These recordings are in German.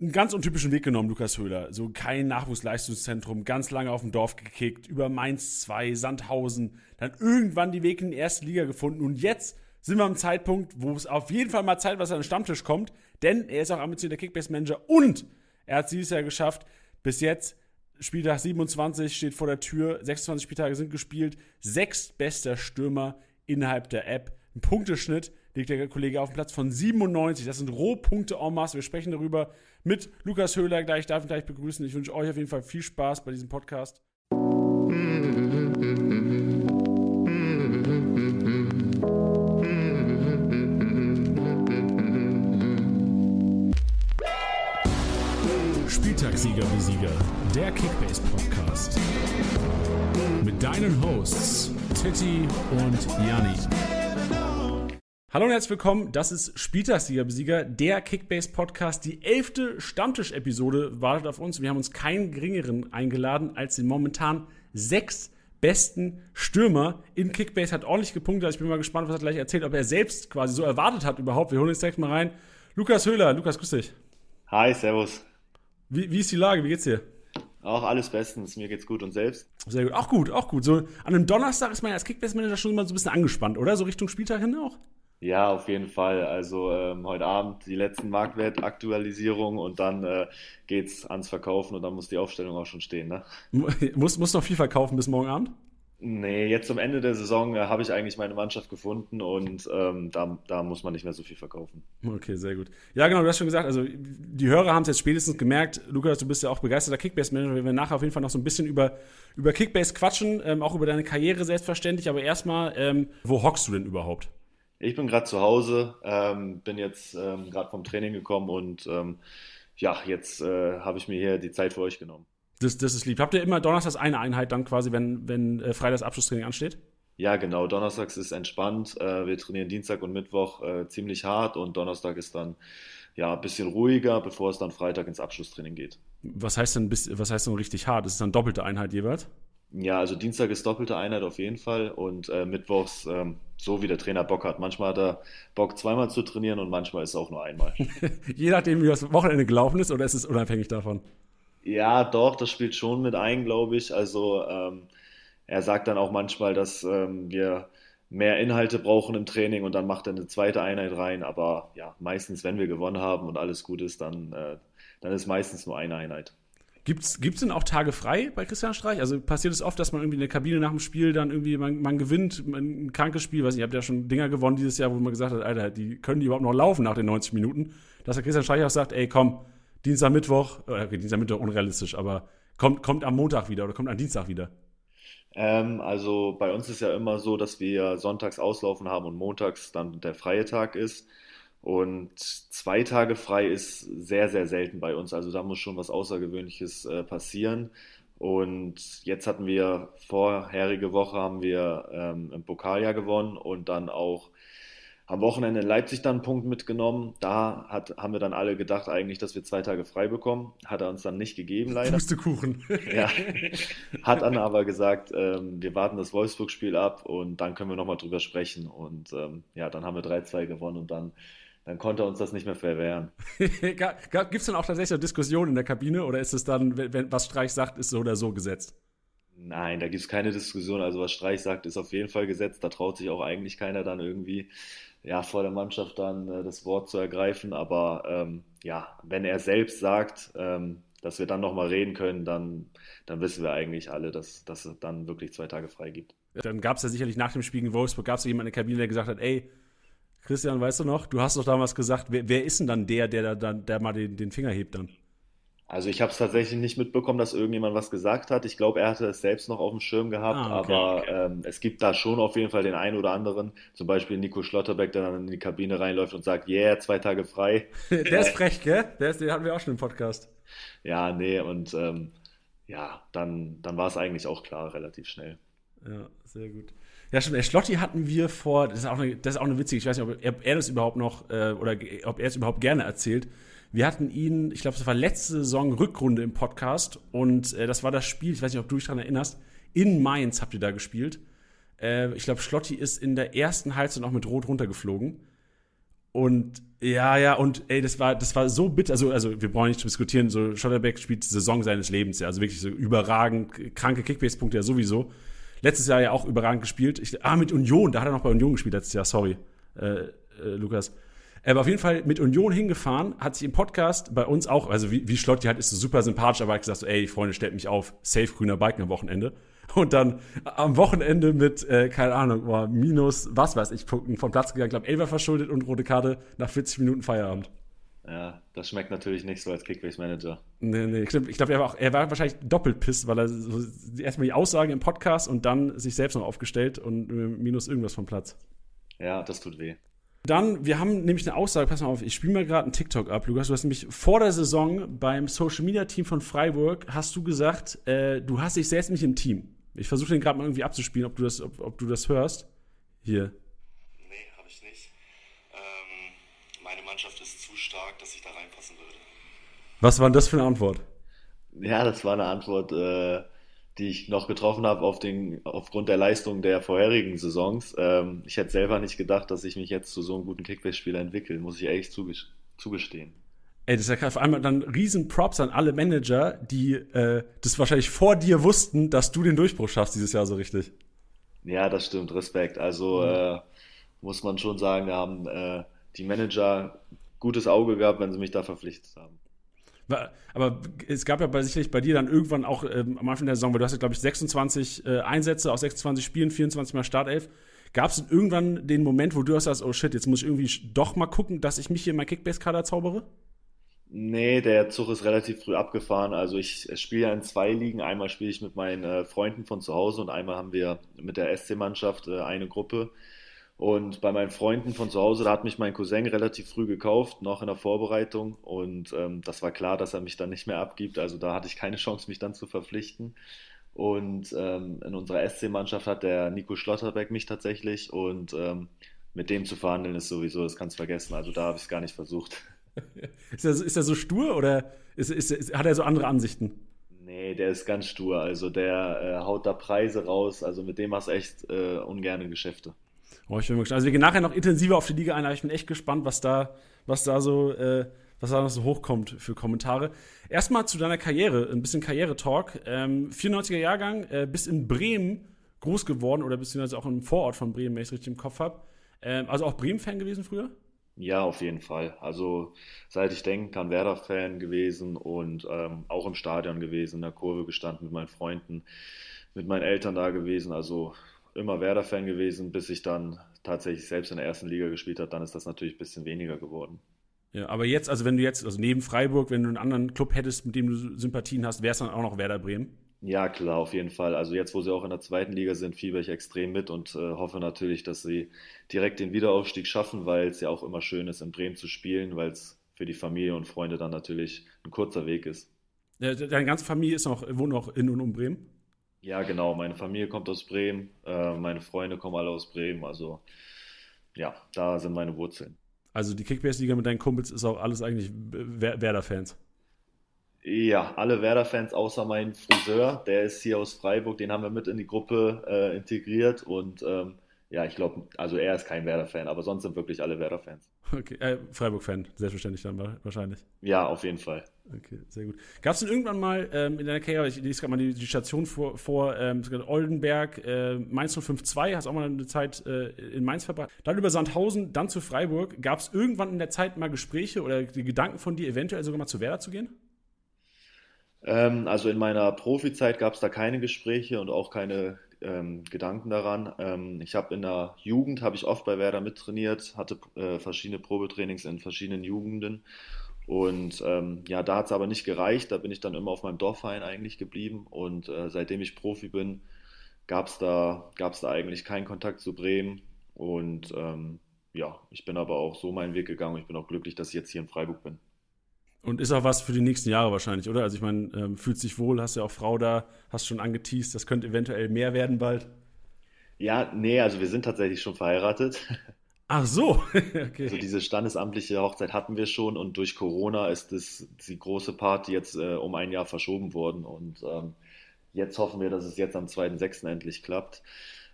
einen ganz untypischen Weg genommen, Lukas Höhler. So kein Nachwuchsleistungszentrum, ganz lange auf dem Dorf gekickt, über Mainz 2, Sandhausen, dann irgendwann die Weg in die erste Liga gefunden und jetzt sind wir am Zeitpunkt, wo es auf jeden Fall mal Zeit, was an den Stammtisch kommt, denn er ist auch ambitionierter Kickbase-Manager und er hat es dieses Jahr geschafft, bis jetzt Spieltag 27 steht vor der Tür, 26 Spieltage sind gespielt, sechs bester Stürmer innerhalb der App, ein Punkteschnitt liegt der Kollege auf dem Platz von 97. Das sind Rohpunkte en masse. Wir sprechen darüber mit Lukas Höhler gleich. Ich darf ihn gleich begrüßen. Ich wünsche euch auf jeden Fall viel Spaß bei diesem Podcast. Spieltagssieger wie Sieger, der Kickbase Podcast. Mit deinen Hosts Titti und Janni. Hallo und herzlich willkommen. Das ist Spieltagssieger-Besieger, der Kickbase-Podcast. Die elfte Stammtisch-Episode wartet auf uns. Wir haben uns keinen geringeren eingeladen als den momentan sechs besten Stürmer in Kickbase. Hat ordentlich gepunktet. Ich bin mal gespannt, was er gleich erzählt, ob er selbst quasi so erwartet hat überhaupt. Wir holen jetzt direkt mal rein. Lukas Höhler. Lukas, grüß dich. Hi, servus. Wie, wie ist die Lage? Wie geht's dir? Auch alles bestens. Mir geht's gut und selbst? Sehr gut. Auch gut, auch gut. So an einem Donnerstag ist man ja als Kickbase-Manager schon immer so ein bisschen angespannt, oder? So Richtung Spieltag hin auch? Ja, auf jeden Fall. Also ähm, heute Abend die letzten Marktwertaktualisierungen und dann äh, geht's ans Verkaufen und dann muss die Aufstellung auch schon stehen. Ne? Muss, muss noch viel verkaufen bis morgen Abend? Nee, jetzt zum Ende der Saison äh, habe ich eigentlich meine Mannschaft gefunden und ähm, da, da muss man nicht mehr so viel verkaufen. Okay, sehr gut. Ja, genau, du hast schon gesagt, also die Hörer haben es jetzt spätestens gemerkt. Lukas, du bist ja auch begeisterter Kickbase-Manager. Wir werden nachher auf jeden Fall noch so ein bisschen über, über Kickbase quatschen, ähm, auch über deine Karriere selbstverständlich. Aber erstmal, ähm, wo hockst du denn überhaupt? Ich bin gerade zu Hause, ähm, bin jetzt ähm, gerade vom Training gekommen und ähm, ja, jetzt äh, habe ich mir hier die Zeit für euch genommen. Das, das ist lieb. Habt ihr immer donnerstags eine Einheit dann quasi, wenn, wenn äh, Freitags Abschlusstraining ansteht? Ja, genau. Donnerstags ist entspannt. Äh, wir trainieren Dienstag und Mittwoch äh, ziemlich hart und Donnerstag ist dann ja ein bisschen ruhiger, bevor es dann Freitag ins Abschlusstraining geht. Was heißt denn, was heißt denn richtig hart? Ist es dann doppelte Einheit jeweils? Ja, also Dienstag ist doppelte Einheit auf jeden Fall und äh, Mittwochs ähm, so, wie der Trainer Bock hat. Manchmal hat er Bock, zweimal zu trainieren und manchmal ist es auch nur einmal. Je nachdem, wie das Wochenende gelaufen ist oder ist es unabhängig davon? Ja, doch, das spielt schon mit ein, glaube ich. Also ähm, er sagt dann auch manchmal, dass ähm, wir mehr Inhalte brauchen im Training und dann macht er eine zweite Einheit rein. Aber ja, meistens, wenn wir gewonnen haben und alles gut ist, dann, äh, dann ist meistens nur eine Einheit. Gibt es denn auch Tage frei bei Christian Streich? Also passiert es oft, dass man irgendwie in der Kabine nach dem Spiel dann irgendwie, man, man gewinnt ein krankes Spiel, weiß nicht, ihr habt ja schon Dinger gewonnen dieses Jahr, wo man gesagt hat, Alter, die können die überhaupt noch laufen nach den 90 Minuten. Dass der Christian Streich auch sagt, ey, komm, Dienstag, Mittwoch, äh, okay, Dienstag, Mittwoch unrealistisch, aber kommt, kommt am Montag wieder oder kommt am Dienstag wieder? Ähm, also bei uns ist ja immer so, dass wir sonntags auslaufen haben und montags dann der freie Tag ist. Und zwei Tage frei ist sehr, sehr selten bei uns. Also da muss schon was Außergewöhnliches äh, passieren. Und jetzt hatten wir vorherige Woche haben wir ähm, im Pokal ja gewonnen und dann auch am Wochenende in Leipzig dann einen Punkt mitgenommen. Da hat, haben wir dann alle gedacht eigentlich, dass wir zwei Tage frei bekommen. Hat er uns dann nicht gegeben, leider. Pustekuchen. ja. Hat dann aber gesagt, ähm, wir warten das Wolfsburg-Spiel ab und dann können wir nochmal drüber sprechen. Und ähm, ja, dann haben wir 3-2 gewonnen und dann dann konnte er uns das nicht mehr verwehren. Gibt es dann auch tatsächlich eine Diskussion in der Kabine oder ist es dann, wenn, was Streich sagt, ist so oder so gesetzt? Nein, da gibt es keine Diskussion. Also was Streich sagt, ist auf jeden Fall gesetzt. Da traut sich auch eigentlich keiner dann irgendwie ja, vor der Mannschaft dann äh, das Wort zu ergreifen. Aber ähm, ja, wenn er selbst sagt, ähm, dass wir dann nochmal reden können, dann, dann wissen wir eigentlich alle, dass, dass es dann wirklich zwei Tage frei gibt. Dann gab es ja sicherlich nach dem Spiel in Wolfsburg, gab es ja jemanden in der Kabine, der gesagt hat, ey, Christian, weißt du noch, du hast doch damals gesagt, wer, wer ist denn dann der, der, der, der mal den, den Finger hebt dann? Also ich habe es tatsächlich nicht mitbekommen, dass irgendjemand was gesagt hat. Ich glaube, er hatte es selbst noch auf dem Schirm gehabt, ah, okay. aber ähm, es gibt da schon auf jeden Fall den einen oder anderen, zum Beispiel Nico Schlotterbeck, der dann in die Kabine reinläuft und sagt, yeah, zwei Tage frei. der ist frech, gell? Der ist, den hatten wir auch schon im Podcast. Ja, nee, und ähm, ja, dann, dann war es eigentlich auch klar, relativ schnell. Ja, sehr gut. Ja, stimmt. Schlotti hatten wir vor, das ist auch eine, das ist auch eine witzige, ich weiß nicht, ob er, er das überhaupt noch, äh, oder ob er es überhaupt gerne erzählt. Wir hatten ihn, ich glaube, das war letzte Saison Rückrunde im Podcast und äh, das war das Spiel, ich weiß nicht, ob du dich daran erinnerst, in Mainz habt ihr da gespielt. Äh, ich glaube, Schlotti ist in der ersten Halbzeit noch mit Rot runtergeflogen. Und ja, ja, und ey, das war, das war so bitter. Also, also wir brauchen nicht zu diskutieren, so Schotterbeck spielt die Saison seines Lebens, ja. Also wirklich so überragend, kranke Kickbase-Punkte ja sowieso. Letztes Jahr ja auch überragend gespielt. Ich, ah, mit Union, da hat er noch bei Union gespielt letztes Jahr, sorry, äh, äh, Lukas. Er war auf jeden Fall mit Union hingefahren, hat sich im Podcast bei uns auch, also wie, wie Schlotti halt ist so super sympathisch, aber hat gesagt, so, ey, Freunde, stellt mich auf, safe grüner Balken am Wochenende. Und dann am Wochenende mit, äh, keine Ahnung, war minus, was weiß ich, Punkten vom Platz gegangen, glaube Elfer verschuldet und rote Karte nach 40 Minuten Feierabend. Ja, das schmeckt natürlich nicht so als Kickbase-Manager. Nee, nee, stimmt. Ich glaube, er, war er war wahrscheinlich doppelt piss, weil er so erstmal die Aussagen im Podcast und dann sich selbst noch aufgestellt und minus irgendwas vom Platz. Ja, das tut weh. Dann, wir haben nämlich eine Aussage, pass mal auf, ich spiele mal gerade einen TikTok ab, Lukas. Du hast nämlich vor der Saison beim Social Media Team von Freiburg, hast du gesagt, äh, du hast dich selbst nicht im Team. Ich versuche den gerade mal irgendwie abzuspielen, ob du das, ob, ob du das hörst. Hier. Nee, habe ich nicht. Ähm, meine Mannschaft ist stark, dass ich da reinpassen würde. Was war denn das für eine Antwort? Ja, das war eine Antwort, äh, die ich noch getroffen habe auf den, aufgrund der Leistung der vorherigen Saisons. Ähm, ich hätte selber nicht gedacht, dass ich mich jetzt zu so einem guten Kickbase-Spieler entwickle, muss ich ehrlich zugestehen. Ey, das ist ja vor allem dann riesen Props an alle Manager, die äh, das wahrscheinlich vor dir wussten, dass du den Durchbruch schaffst dieses Jahr so richtig. Ja, das stimmt, Respekt. Also mhm. äh, muss man schon sagen, da haben äh, die Manager gutes Auge gehabt, wenn sie mich da verpflichtet haben. Aber es gab ja bei, sicherlich bei dir dann irgendwann auch ähm, am Anfang der Saison, weil du hast ja, glaube ich, 26 äh, Einsätze aus 26 Spielen, 24 mal Startelf. Gab es irgendwann den Moment, wo du hast sagst, oh shit, jetzt muss ich irgendwie doch mal gucken, dass ich mich hier in mein Kickbase-Kader zaubere? Nee, der Zug ist relativ früh abgefahren. Also ich spiele ja in zwei Ligen. Einmal spiele ich mit meinen äh, Freunden von zu Hause und einmal haben wir mit der SC-Mannschaft äh, eine Gruppe. Und bei meinen Freunden von zu Hause, da hat mich mein Cousin relativ früh gekauft, noch in der Vorbereitung. Und ähm, das war klar, dass er mich dann nicht mehr abgibt. Also da hatte ich keine Chance, mich dann zu verpflichten. Und ähm, in unserer SC-Mannschaft hat der Nico Schlotterbeck mich tatsächlich. Und ähm, mit dem zu verhandeln ist sowieso, das kannst du vergessen. Also da habe ich es gar nicht versucht. ist, er, ist er so stur oder ist, ist, hat er so andere Ansichten? Nee, der ist ganz stur. Also der äh, haut da Preise raus. Also mit dem machst du echt äh, ungerne Geschäfte. Oh, ich bin gespannt. Also wir gehen nachher noch intensiver auf die Liga ein, aber ich bin echt gespannt, was da, was da so, äh, was da noch so hochkommt für Kommentare. Erstmal zu deiner Karriere, ein bisschen Karriere-Talk. Ähm, 94er Jahrgang, äh, bis in Bremen groß geworden oder beziehungsweise auch im Vorort von Bremen, wenn ich es richtig im Kopf habe. Ähm, also auch Bremen-Fan gewesen früher? Ja, auf jeden Fall. Also seit ich denken kann, Werder-Fan gewesen und ähm, auch im Stadion gewesen, in der Kurve gestanden mit meinen Freunden, mit meinen Eltern da gewesen. Also immer Werder-Fan gewesen, bis ich dann tatsächlich selbst in der ersten Liga gespielt habe. Dann ist das natürlich ein bisschen weniger geworden. Ja, aber jetzt, also wenn du jetzt, also neben Freiburg, wenn du einen anderen Club hättest, mit dem du Sympathien hast, wäre es dann auch noch Werder Bremen? Ja, klar, auf jeden Fall. Also jetzt, wo sie auch in der zweiten Liga sind, fieber ich extrem mit und äh, hoffe natürlich, dass sie direkt den Wiederaufstieg schaffen, weil es ja auch immer schön ist, in Bremen zu spielen, weil es für die Familie und Freunde dann natürlich ein kurzer Weg ist. Deine ganze Familie ist noch, wohnt noch in und um Bremen? Ja, genau. Meine Familie kommt aus Bremen, äh, meine Freunde kommen alle aus Bremen. Also ja, da sind meine Wurzeln. Also die Kickbase-Liga mit deinen Kumpels ist auch alles eigentlich Werder-Fans. Ja, alle Werder-Fans außer mein Friseur, der ist hier aus Freiburg, den haben wir mit in die Gruppe äh, integriert und ähm, ja, ich glaube, also er ist kein Werder-Fan, aber sonst sind wirklich alle Werder-Fans. Okay, äh, Freiburg-Fan, selbstverständlich dann wahrscheinlich. Ja, auf jeden Fall. Okay, sehr gut. Gab es denn irgendwann mal ähm, in deiner Karriere, ich lese gerade mal die, die, Station vor, vor ähm, Oldenberg, äh, Mainz 052, hast auch mal eine Zeit äh, in Mainz verbracht, dann über Sandhausen, dann zu Freiburg. Gab es irgendwann in der Zeit mal Gespräche oder die Gedanken von dir, eventuell sogar mal zu Werder zu gehen? Ähm, also in meiner Profizeit gab es da keine Gespräche und auch keine ähm, Gedanken daran. Ähm, ich habe in der Jugend, habe ich oft bei Werder mittrainiert, hatte äh, verschiedene Probetrainings in verschiedenen Jugenden. Und ähm, ja, da hat es aber nicht gereicht. Da bin ich dann immer auf meinem Dorfverein eigentlich geblieben. Und äh, seitdem ich Profi bin, gab es da, gab's da eigentlich keinen Kontakt zu Bremen. Und ähm, ja, ich bin aber auch so meinen Weg gegangen. Ich bin auch glücklich, dass ich jetzt hier in Freiburg bin. Und ist auch was für die nächsten Jahre wahrscheinlich, oder? Also ich meine, ähm, fühlt sich wohl, hast ja auch Frau da, hast schon angeteased, das könnte eventuell mehr werden bald. Ja, nee, also wir sind tatsächlich schon verheiratet. Ach so, okay. Also diese standesamtliche Hochzeit hatten wir schon und durch Corona ist das, die große Party jetzt äh, um ein Jahr verschoben worden und ähm, jetzt hoffen wir, dass es jetzt am 2.6. endlich klappt.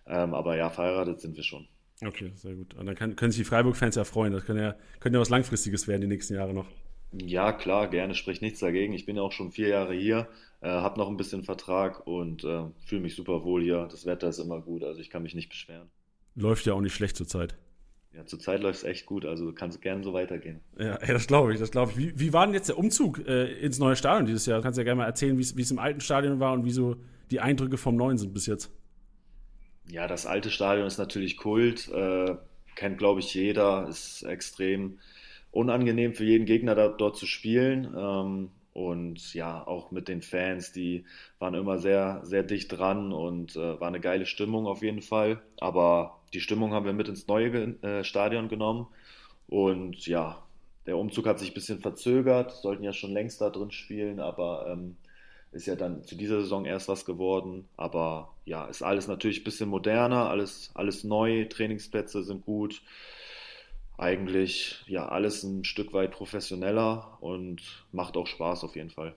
Ähm, aber ja, verheiratet sind wir schon. Okay, sehr gut. Und dann kann, können sich die Freiburg-Fans ja freuen. Das könnte ja, könnte ja was Langfristiges werden die nächsten Jahre noch. Ja, klar, gerne, spricht nichts dagegen. Ich bin ja auch schon vier Jahre hier, äh, habe noch ein bisschen Vertrag und äh, fühle mich super wohl hier. Das Wetter ist immer gut, also ich kann mich nicht beschweren. Läuft ja auch nicht schlecht zurzeit. Ja, zurzeit läuft es echt gut, also kann es gerne so weitergehen. Ja, das glaube ich, das glaube ich. Wie, wie, war denn jetzt der Umzug äh, ins neue Stadion dieses Jahr? Du kannst ja gerne mal erzählen, wie es im alten Stadion war und wie so die Eindrücke vom neuen sind bis jetzt. Ja, das alte Stadion ist natürlich Kult, äh, kennt glaube ich jeder, ist extrem unangenehm für jeden Gegner da, dort zu spielen. Ähm, und ja, auch mit den Fans, die waren immer sehr, sehr dicht dran und äh, war eine geile Stimmung auf jeden Fall. Aber die Stimmung haben wir mit ins neue äh, Stadion genommen. Und ja, der Umzug hat sich ein bisschen verzögert, sollten ja schon längst da drin spielen, aber ähm, ist ja dann zu dieser Saison erst was geworden. Aber ja, ist alles natürlich ein bisschen moderner, alles, alles neu, Trainingsplätze sind gut eigentlich ja alles ein Stück weit professioneller und macht auch Spaß auf jeden Fall.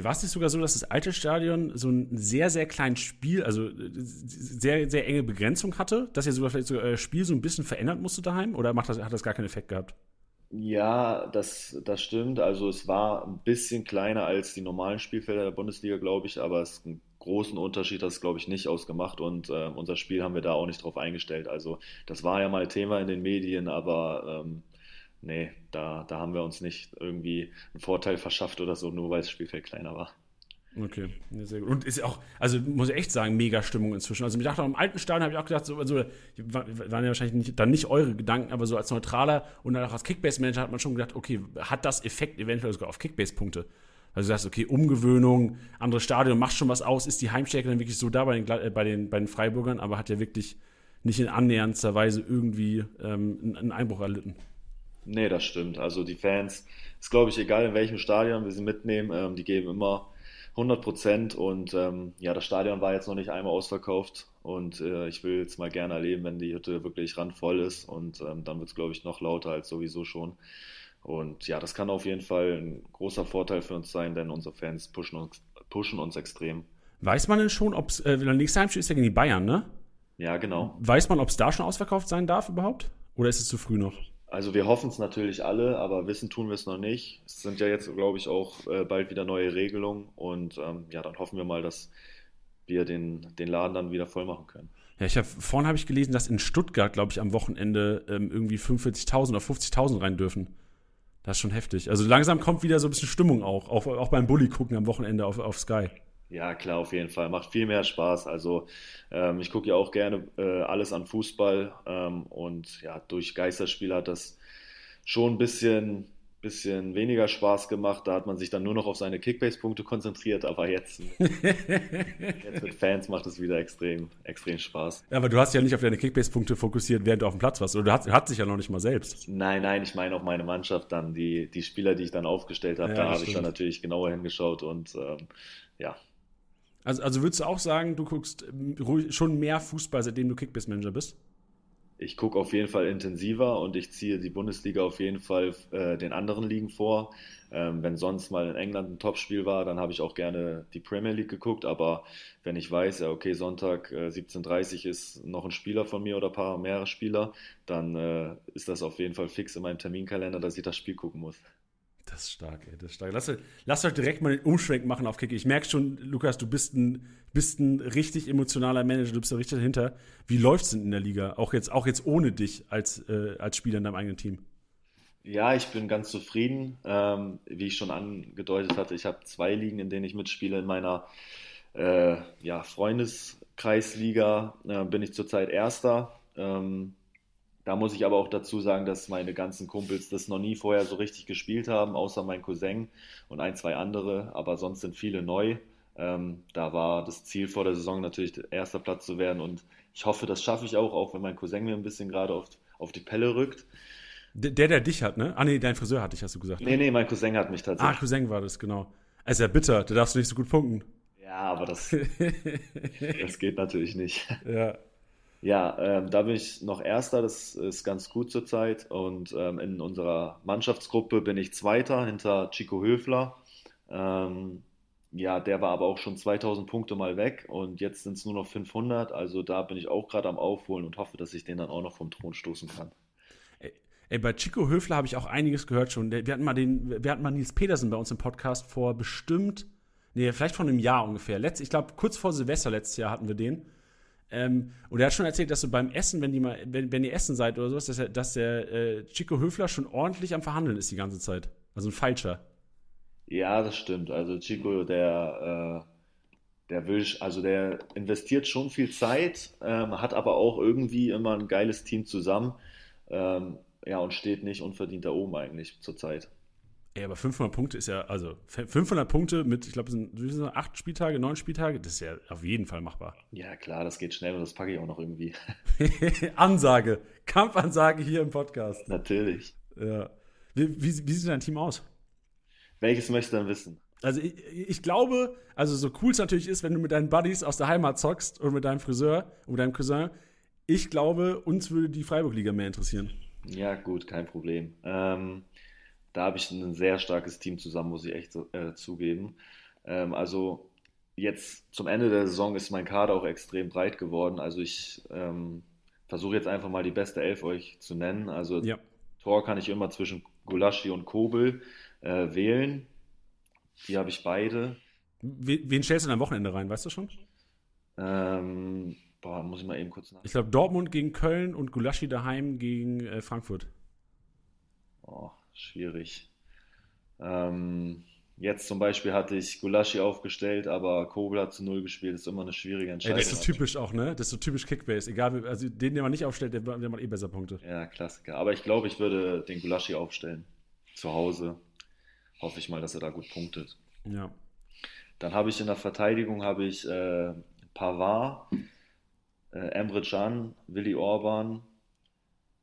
War es nicht sogar so, dass das alte Stadion so ein sehr, sehr kleines Spiel, also sehr, sehr enge Begrenzung hatte, dass ihr sogar vielleicht so das Spiel so ein bisschen verändert musste daheim oder macht das, hat das gar keinen Effekt gehabt? Ja, das, das stimmt. Also es war ein bisschen kleiner als die normalen Spielfelder der Bundesliga, glaube ich, aber es ist ein großen Unterschied hat es, glaube ich, nicht ausgemacht und äh, unser Spiel haben wir da auch nicht drauf eingestellt. Also das war ja mal Thema in den Medien, aber ähm, nee, da, da haben wir uns nicht irgendwie einen Vorteil verschafft oder so, nur weil das Spielfeld kleiner war. Okay, sehr gut. Und ist auch, also muss ich echt sagen, mega Stimmung inzwischen. Also ich dachte, im alten Stadion habe ich auch gedacht, so, also waren ja wahrscheinlich nicht, dann nicht eure Gedanken, aber so als Neutraler und dann auch als Kickbase-Manager hat man schon gedacht, okay, hat das Effekt eventuell sogar auf Kickbase-Punkte? Also du sagst, okay, Umgewöhnung, anderes Stadion, macht schon was aus, ist die Heimstärke dann wirklich so da bei den, äh, bei den, bei den Freiburgern, aber hat ja wirklich nicht in annäherndster Weise irgendwie ähm, einen Einbruch erlitten. Nee, das stimmt. Also die Fans, ist glaube ich egal in welchem Stadion wir sie mitnehmen, ähm, die geben immer 100 Prozent und ähm, ja, das Stadion war jetzt noch nicht einmal ausverkauft und äh, ich will jetzt mal gerne erleben, wenn die Hütte wirklich randvoll ist und ähm, dann wird es glaube ich noch lauter als sowieso schon. Und ja, das kann auf jeden Fall ein großer Vorteil für uns sein, denn unsere Fans pushen uns, pushen uns extrem. Weiß man denn schon, ob es, äh, der nächste Heimspiel ist ja gegen die Bayern, ne? Ja, genau. Weiß man, ob es da schon ausverkauft sein darf überhaupt? Oder ist es zu früh noch? Also wir hoffen es natürlich alle, aber wissen tun wir es noch nicht. Es sind ja jetzt, glaube ich, auch äh, bald wieder neue Regelungen und ähm, ja, dann hoffen wir mal, dass wir den, den Laden dann wieder voll machen können. Ja, ich habe vorhin habe ich gelesen, dass in Stuttgart, glaube ich, am Wochenende ähm, irgendwie 45.000 oder 50.000 rein dürfen. Das ist schon heftig. Also langsam kommt wieder so ein bisschen Stimmung auch, auch, auch beim Bully gucken am Wochenende auf, auf Sky. Ja, klar, auf jeden Fall. Macht viel mehr Spaß. Also ähm, ich gucke ja auch gerne äh, alles an Fußball ähm, und ja, durch Geisterspiele hat das schon ein bisschen bisschen weniger Spaß gemacht. Da hat man sich dann nur noch auf seine Kickbase-Punkte konzentriert, aber jetzt, jetzt mit Fans macht es wieder extrem, extrem Spaß. Ja, aber du hast ja nicht auf deine Kickbase-Punkte fokussiert, während du auf dem Platz warst. Oder du hast, hat sich ja noch nicht mal selbst. Nein, nein, ich meine auch meine Mannschaft dann, die, die Spieler, die ich dann aufgestellt habe, ja, da habe ich dann natürlich genauer hingeschaut und ähm, ja. Also, also würdest du auch sagen, du guckst ähm, schon mehr Fußball, seitdem du Kickbase-Manager bist? Ich gucke auf jeden Fall intensiver und ich ziehe die Bundesliga auf jeden Fall äh, den anderen Ligen vor. Ähm, wenn sonst mal in England ein Topspiel war, dann habe ich auch gerne die Premier League geguckt. Aber wenn ich weiß, ja, okay, Sonntag äh, 17.30 Uhr ist noch ein Spieler von mir oder ein paar mehrere Spieler, dann äh, ist das auf jeden Fall fix in meinem Terminkalender, dass ich das Spiel gucken muss. Das ist stark, ey, das ist stark. Lass, lass euch direkt mal den Umschwenk machen auf Kick. Ich merke schon, Lukas, du bist ein, bist ein richtig emotionaler Manager, du bist da richtig dahinter. Wie läuft es denn in der Liga? Auch jetzt, auch jetzt ohne dich als, äh, als Spieler in deinem eigenen Team? Ja, ich bin ganz zufrieden. Ähm, wie ich schon angedeutet hatte, ich habe zwei Ligen, in denen ich mitspiele. In meiner äh, ja, Freundeskreisliga äh, bin ich zurzeit Erster. Ähm, da muss ich aber auch dazu sagen, dass meine ganzen Kumpels das noch nie vorher so richtig gespielt haben, außer mein Cousin und ein, zwei andere. Aber sonst sind viele neu. Ähm, da war das Ziel vor der Saison natürlich erster Platz zu werden und ich hoffe, das schaffe ich auch, auch wenn mein Cousin mir ein bisschen gerade auf, auf die Pelle rückt. Der, der dich hat, ne? Ah, nee, dein Friseur hat dich, hast du gesagt. Ne? Nee, nee, mein Cousin hat mich tatsächlich. Ah, Cousin war das, genau. Also ja bitter, da darfst du nicht so gut punkten. Ja, aber das, das geht natürlich nicht. Ja. Ja, ähm, da bin ich noch Erster, das ist ganz gut zurzeit. Und ähm, in unserer Mannschaftsgruppe bin ich Zweiter hinter Chico Höfler. Ähm, ja, der war aber auch schon 2000 Punkte mal weg und jetzt sind es nur noch 500. Also da bin ich auch gerade am Aufholen und hoffe, dass ich den dann auch noch vom Thron stoßen kann. Ey, bei Chico Höfler habe ich auch einiges gehört schon. Wir hatten mal den, wir hatten mal Nils Petersen bei uns im Podcast vor bestimmt, nee, vielleicht vor einem Jahr ungefähr. Letzt, ich glaube, kurz vor Silvester letztes Jahr hatten wir den. Ähm, und er hat schon erzählt, dass du beim Essen, wenn, die mal, wenn, wenn ihr essen seid oder sowas, dass, er, dass der äh, Chico Höfler schon ordentlich am Verhandeln ist die ganze Zeit. Also ein Falscher. Ja, das stimmt. Also Chico, der, äh, der will, also der investiert schon viel Zeit, ähm, hat aber auch irgendwie immer ein geiles Team zusammen. Ähm, ja, und steht nicht unverdient da oben eigentlich zurzeit. Ey, aber 500 Punkte ist ja, also 500 Punkte mit, ich glaube, es sind, sind acht Spieltage, neun Spieltage, das ist ja auf jeden Fall machbar. Ja, klar, das geht schnell und das packe ich auch noch irgendwie. Ansage, Kampfansage hier im Podcast. Natürlich. Ja. Wie, wie, wie sieht dein Team aus? Welches möchtest du dann wissen? Also ich, ich, glaube, also so cool es natürlich ist, wenn du mit deinen Buddies aus der Heimat zockst und mit deinem Friseur und deinem Cousin, ich glaube, uns würde die Freiburg-Liga mehr interessieren. Ja, gut, kein Problem. Ähm, da habe ich ein sehr starkes Team zusammen, muss ich echt äh, zugeben. Ähm, also jetzt zum Ende der Saison ist mein Kader auch extrem breit geworden. Also ich ähm, versuche jetzt einfach mal die beste Elf euch zu nennen. Also ja. Tor kann ich immer zwischen Gulaschi und Kobel äh, wählen. Die habe ich beide. Wen stellst du am Wochenende rein, weißt du schon? Ähm, Boah, muss ich mal eben kurz nach. Ich glaube, Dortmund gegen Köln und Gulaschi daheim gegen äh, Frankfurt. Oh, schwierig. Ähm, jetzt zum Beispiel hatte ich Gulaschi aufgestellt, aber Kobel hat zu Null gespielt. Das ist immer eine schwierige Entscheidung. Ey, das ist so typisch auch, ne? Das ist so typisch Kickbase. Egal, also den, den man nicht aufstellt, der, der macht eh besser Punkte. Ja, Klassiker. Aber ich glaube, ich würde den Gulaschi aufstellen. Zu Hause. Hoffe ich mal, dass er da gut punktet. Ja. Dann habe ich in der Verteidigung habe ich äh, Pavard äh, Emre Can, Willi Orban.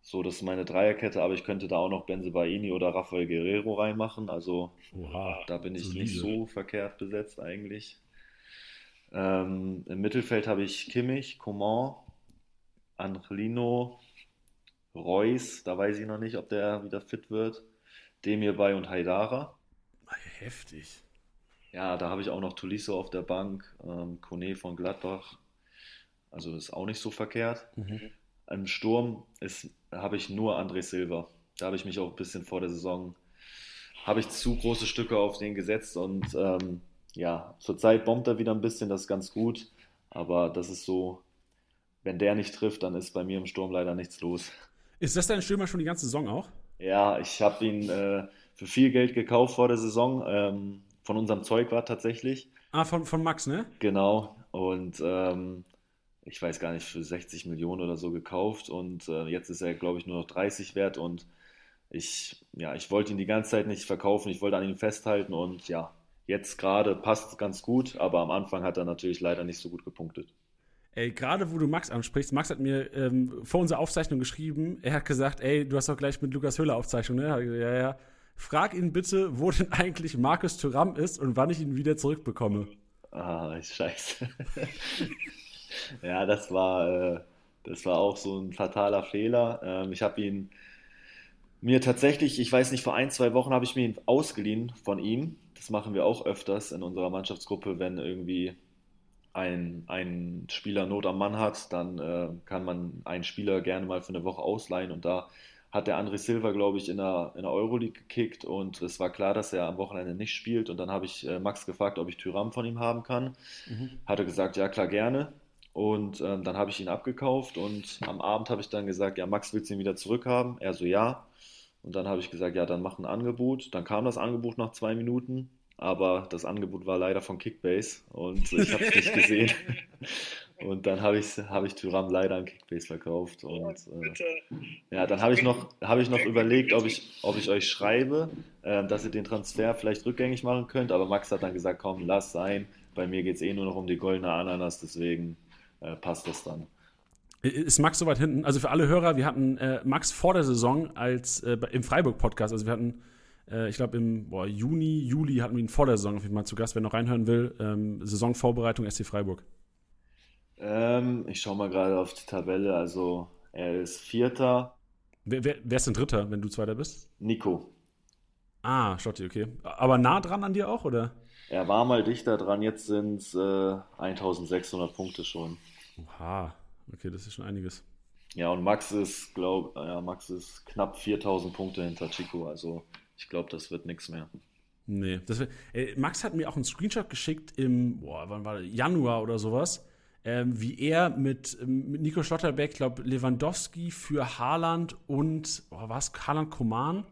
So, das ist meine Dreierkette, aber ich könnte da auch noch Benze Baini oder Rafael Guerrero reinmachen. Also Oha, da bin ich solide. nicht so verkehrt besetzt eigentlich. Ähm, Im Mittelfeld habe ich Kimmich, Coman, Angelino, Reus, da weiß ich noch nicht, ob der wieder fit wird. Demir bei und Haidara. Heftig. Ja, da habe ich auch noch Tolisso auf der Bank, ähm, Kone von Gladbach, also das ist auch nicht so verkehrt. Mhm. Im Sturm habe ich nur André Silva. Da habe ich mich auch ein bisschen vor der Saison, habe ich zu große Stücke auf den gesetzt und ähm, ja, zurzeit bombt er wieder ein bisschen, das ist ganz gut. Aber das ist so, wenn der nicht trifft, dann ist bei mir im Sturm leider nichts los. Ist das dein Stürmer schon die ganze Saison auch? Ja, ich habe ihn äh, für viel Geld gekauft vor der Saison. Ähm, von unserem Zeug war tatsächlich. Ah, von, von Max, ne? Genau. Und ähm, ich weiß gar nicht, für 60 Millionen oder so gekauft und äh, jetzt ist er, glaube ich, nur noch 30 wert und ich, ja, ich wollte ihn die ganze Zeit nicht verkaufen, ich wollte an ihm festhalten und ja, jetzt gerade passt ganz gut, aber am Anfang hat er natürlich leider nicht so gut gepunktet. Ey, gerade wo du Max ansprichst, Max hat mir ähm, vor unserer Aufzeichnung geschrieben, er hat gesagt, ey, du hast doch gleich mit Lukas Höhler Aufzeichnung, ne? Ja, ja. Frag ihn bitte, wo denn eigentlich Markus Thuram ist und wann ich ihn wieder zurückbekomme. Ah, scheiße. ja, das war, äh, das war auch so ein fataler Fehler. Ähm, ich habe ihn mir tatsächlich, ich weiß nicht, vor ein, zwei Wochen habe ich mir ihn ausgeliehen von ihm. Das machen wir auch öfters in unserer Mannschaftsgruppe, wenn irgendwie ein, ein Spieler Not am Mann hat, dann äh, kann man einen Spieler gerne mal für eine Woche ausleihen und da hat der André Silva, glaube ich, in der, in der Euroleague gekickt und es war klar, dass er am Wochenende nicht spielt und dann habe ich äh, Max gefragt, ob ich Tyram von ihm haben kann. Mhm. Hat er gesagt, ja klar, gerne. Und ähm, dann habe ich ihn abgekauft und am Abend habe ich dann gesagt, ja, Max willst du ihn wieder zurückhaben? Er so, ja. Und dann habe ich gesagt, ja, dann mach ein Angebot. Dann kam das Angebot nach zwei Minuten, aber das Angebot war leider von Kickbase und ich habe es nicht gesehen. Und dann habe ich, hab ich Tyram leider an Kickbase verkauft. Und äh, ja, dann habe ich noch, hab ich noch überlegt, ob ich, ob ich euch schreibe, äh, dass ihr den Transfer vielleicht rückgängig machen könnt. Aber Max hat dann gesagt, komm, lass sein. Bei mir geht es eh nur noch um die goldene Ananas, deswegen äh, passt das dann. Ist Max so weit hinten? Also für alle Hörer, wir hatten äh, Max vor der Saison als äh, im Freiburg-Podcast, also wir hatten, äh, ich glaube im boah, Juni, Juli hatten wir ihn vor der Saison auf jeden Fall zu Gast, wer noch reinhören will. Ähm, Saisonvorbereitung SC Freiburg. Ähm, ich schaue mal gerade auf die Tabelle, also er ist Vierter. Wer, wer, wer ist denn Dritter, wenn du Zweiter bist? Nico. Ah, Schotti, okay. Aber nah dran an dir auch, oder? Er war mal dichter dran, jetzt sind es äh, 1600 Punkte schon. Oha, okay, das ist schon einiges. Ja, und Max ist, glaub, ja, Max ist knapp 4000 Punkte hinter Chico, also ich glaube, das wird nichts mehr. Nee, das wär, äh, Max hat mir auch einen Screenshot geschickt im, boah, wann war das? Januar oder sowas, ähm, wie er mit, ähm, mit Nico Schlotterbeck, glaube Lewandowski für Haaland und, boah, was, Haaland Koman?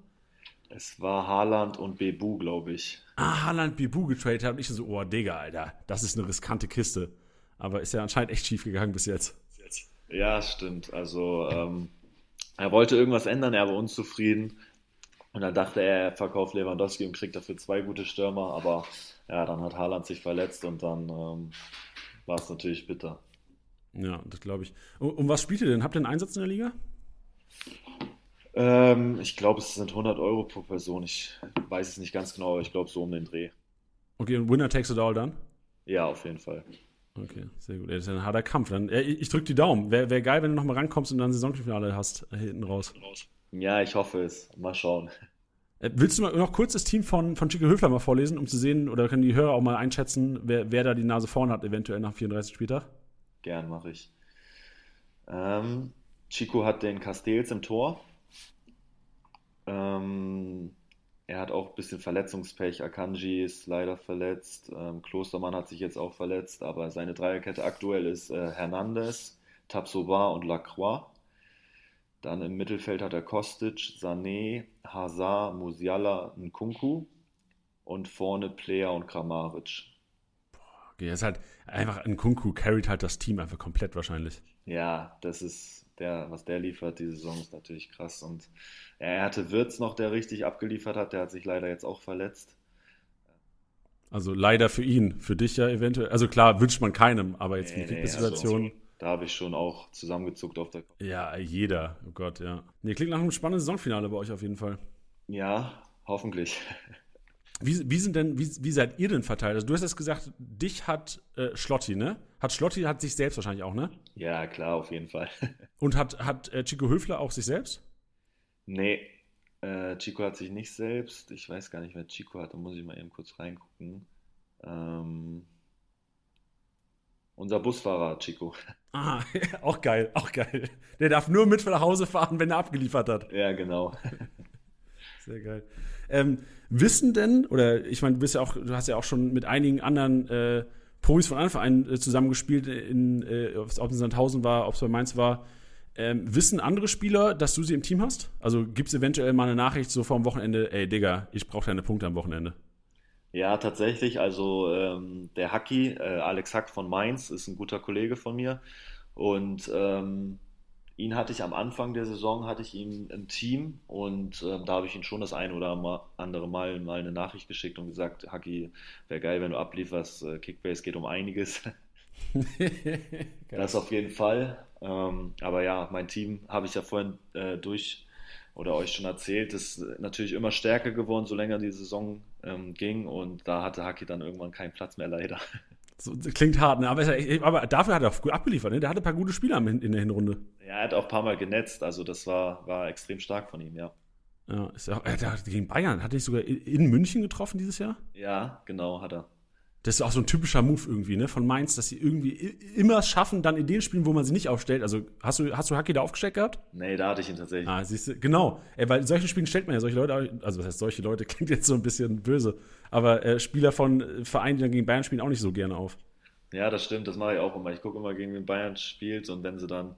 Es war Haaland und Bebu, glaube ich. Ah, Haaland Bebu getradet hat und ich so, oh, Digga, Alter, das ist eine riskante Kiste. Aber ist ja anscheinend echt schief gegangen bis jetzt. Ja, stimmt. Also, ähm, er wollte irgendwas ändern, er war unzufrieden. Und dann dachte er, er verkauft Lewandowski und kriegt dafür zwei gute Stürmer. Aber ja, dann hat Haaland sich verletzt und dann ähm, war es natürlich bitter. Ja, das glaube ich. Und, und was spielt ihr denn? Habt ihr einen Einsatz in der Liga? Ähm, ich glaube, es sind 100 Euro pro Person. Ich weiß es nicht ganz genau, aber ich glaube so um den Dreh. Okay, und Winner takes it all dann? Ja, auf jeden Fall. Okay, sehr gut. Das ist ein harter Kampf. Dann, äh, ich drücke die Daumen. Wäre wär geil, wenn du nochmal rankommst und dann Saisonfinale hast, äh, hinten raus. Ja, ich hoffe es. Mal schauen. Äh, willst du mal noch kurz das Team von, von Chico Höfler mal vorlesen, um zu sehen, oder können die Hörer auch mal einschätzen, wer, wer da die Nase vorne hat, eventuell nach 34 Spieltag? Gern mache ich. Ähm, Chico hat den Castells im Tor. Ähm, er hat auch ein bisschen Verletzungspech. Akanji ist leider verletzt. Ähm, Klostermann hat sich jetzt auch verletzt, aber seine Dreierkette aktuell ist äh, Hernandez, Tapsoba und Lacroix. Dann im Mittelfeld hat er Kostic, Sané, Hazard, Musiala, Nkunku und vorne Player und Kramaric. Okay, er ist halt einfach ein Kunku carried halt das Team einfach komplett wahrscheinlich. Ja, das ist der, was der liefert, die Saison ist natürlich krass. Und er hatte Wirtz noch, der richtig abgeliefert hat, der hat sich leider jetzt auch verletzt. Also leider für ihn, für dich ja eventuell. Also klar, wünscht man keinem, aber jetzt Nee, für die nee, Situation. also, da habe ich schon auch zusammengezuckt auf der Kopf. Ja, jeder. Oh Gott, ja. Nee, klingt nach einem spannenden Saisonfinale bei euch auf jeden Fall. Ja, hoffentlich. Wie, wie sind denn, wie, wie seid ihr denn verteilt? Also du hast jetzt gesagt, dich hat äh, Schlotti, ne? Hat Schlotti, hat sich selbst wahrscheinlich auch, ne? Ja, klar, auf jeden Fall. Und hat, hat äh, Chico Höfler auch sich selbst? Nee, äh, Chico hat sich nicht selbst. Ich weiß gar nicht, wer Chico hat. Da muss ich mal eben kurz reingucken. Ähm, unser Busfahrer Chico. Ah, auch geil, auch geil. Der darf nur mit nach Hause fahren, wenn er abgeliefert hat. Ja, genau. Sehr geil. Ähm, wissen denn, oder ich meine, du bist ja auch, du hast ja auch schon mit einigen anderen äh, Profis von Anfang an äh, zusammengespielt, äh, ob es in Sandhausen war, ob es bei Mainz war. Ähm, wissen andere Spieler, dass du sie im Team hast? Also gibt es eventuell mal eine Nachricht so vor dem Wochenende, ey Digga, ich brauche deine Punkte am Wochenende. Ja, tatsächlich. Also ähm, der Hacki, äh, Alex Hack von Mainz, ist ein guter Kollege von mir. Und ähm, ihn hatte ich am Anfang der Saison, hatte ich ihn im Team und ähm, da habe ich ihn schon das ein oder andere Mal mal eine Nachricht geschickt und gesagt, Hacki, wäre geil, wenn du ablieferst. Äh, Kickbase geht um einiges. Das auf jeden Fall. Ähm, aber ja, mein Team habe ich ja vorhin äh, durch oder euch schon erzählt, ist natürlich immer stärker geworden, so länger die Saison ähm, ging. Und da hatte Haki dann irgendwann keinen Platz mehr, leider. So, klingt hart, ne? aber, ist aber dafür hat er auch gut abgeliefert. Ne? Der hatte ein paar gute Spieler in der Hinrunde. Ja, er hat auch ein paar Mal genetzt, also das war, war extrem stark von ihm, ja. Ja, ist auch, er hat gegen Bayern, hat er nicht sogar in München getroffen dieses Jahr? Ja, genau, hat er. Das ist auch so ein typischer Move irgendwie, ne, von Mainz, dass sie irgendwie immer es schaffen, dann in den Spielen, wo man sie nicht aufstellt. Also hast du, hast du Haki da aufgestellt gehabt? Nee, da hatte ich ihn tatsächlich. Ah, siehst du, genau. Ey, weil in solchen Spielen stellt man ja solche Leute, also was heißt solche Leute, klingt jetzt so ein bisschen böse, aber äh, Spieler von äh, Vereinen, die dann gegen Bayern spielen, auch nicht so gerne auf. Ja, das stimmt, das mache ich auch immer. Ich gucke immer, gegen wen Bayern spielt und wenn sie dann,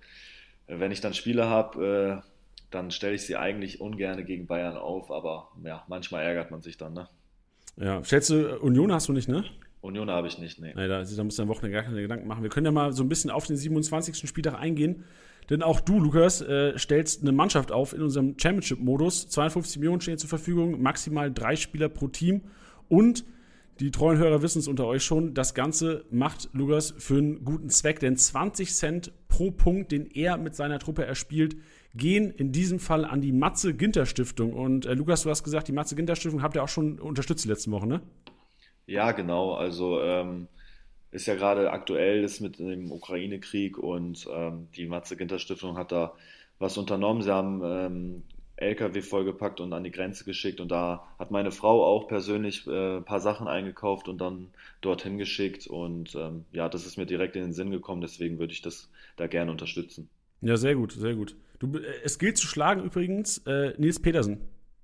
äh, wenn ich dann Spiele habe, äh, dann stelle ich sie eigentlich ungern gegen Bayern auf, aber ja, manchmal ärgert man sich dann, ne? Ja, stellst du, äh, Union hast du nicht, ne? Union habe ich nicht, nee. Da, da musst du am Wochenende gar keine Gedanken machen. Wir können ja mal so ein bisschen auf den 27. Spieltag eingehen. Denn auch du, Lukas, äh, stellst eine Mannschaft auf in unserem Championship-Modus. 52 Millionen stehen zur Verfügung, maximal drei Spieler pro Team. Und die treuen Hörer wissen es unter euch schon, das Ganze macht Lukas für einen guten Zweck. Denn 20 Cent pro Punkt, den er mit seiner Truppe erspielt, gehen in diesem Fall an die Matze-Ginter-Stiftung. Und äh, Lukas, du hast gesagt, die Matze-Ginter-Stiftung habt ihr auch schon unterstützt die letzten Wochen, ne? Ja, genau. Also ähm, ist ja gerade aktuell ist mit dem Ukraine-Krieg und ähm, die Matze-Ginter-Stiftung hat da was unternommen. Sie haben ähm, LKW vollgepackt und an die Grenze geschickt. Und da hat meine Frau auch persönlich äh, ein paar Sachen eingekauft und dann dorthin geschickt. Und ähm, ja, das ist mir direkt in den Sinn gekommen. Deswegen würde ich das da gerne unterstützen. Ja, sehr gut, sehr gut. Du, äh, es gilt zu schlagen übrigens äh, Nils Petersen.